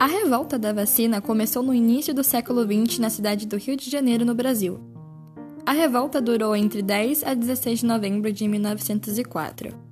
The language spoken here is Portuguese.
A revolta da vacina começou no início do século XX na cidade do Rio de Janeiro, no Brasil. A revolta durou entre 10 a 16 de novembro de 1904.